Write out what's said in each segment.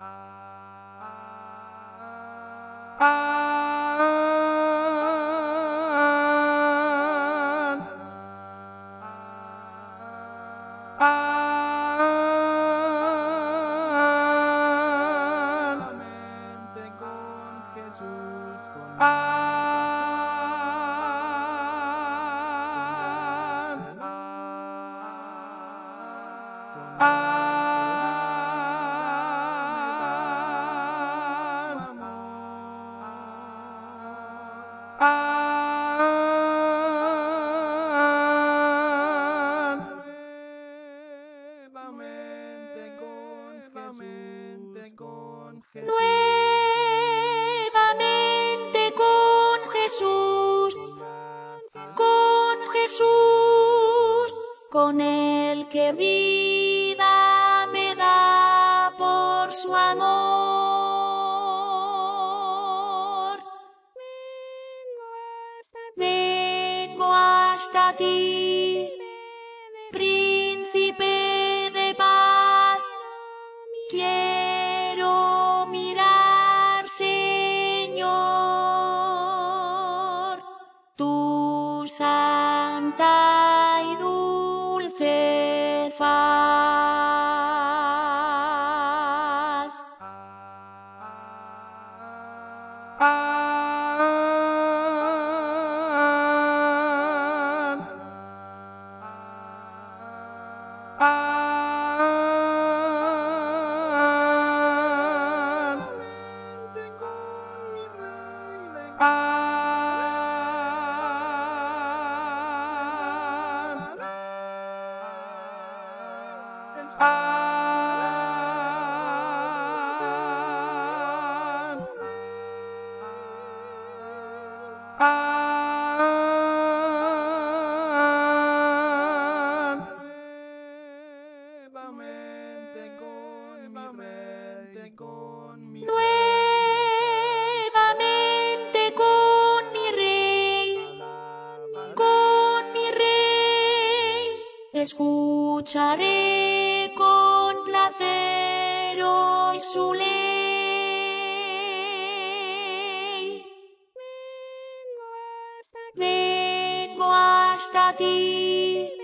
Uh Nuevamente con Jesús, con Jesús, con el que vida me da por su amor. Vengo hasta ti, príncipe faz. Ah, ah, escucharé con placer hoy su ley. Vengo hasta ti, príncipe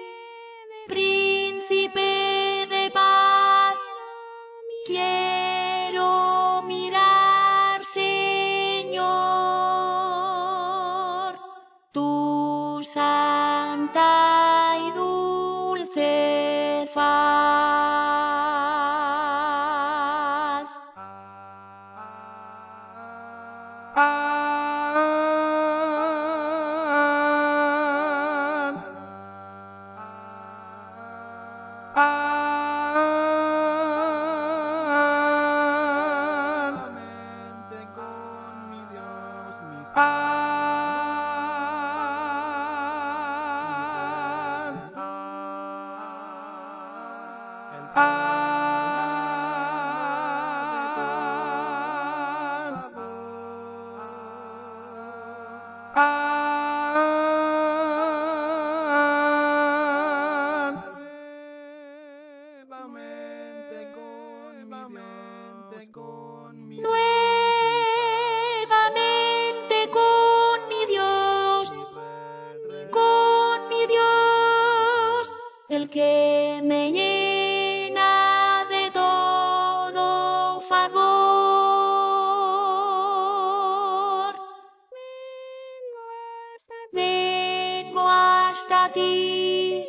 hasta ti,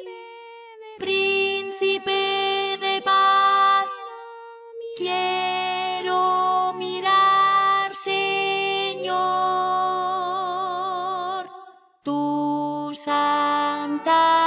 príncipe de paz. Quiero mirar, Señor, tu santa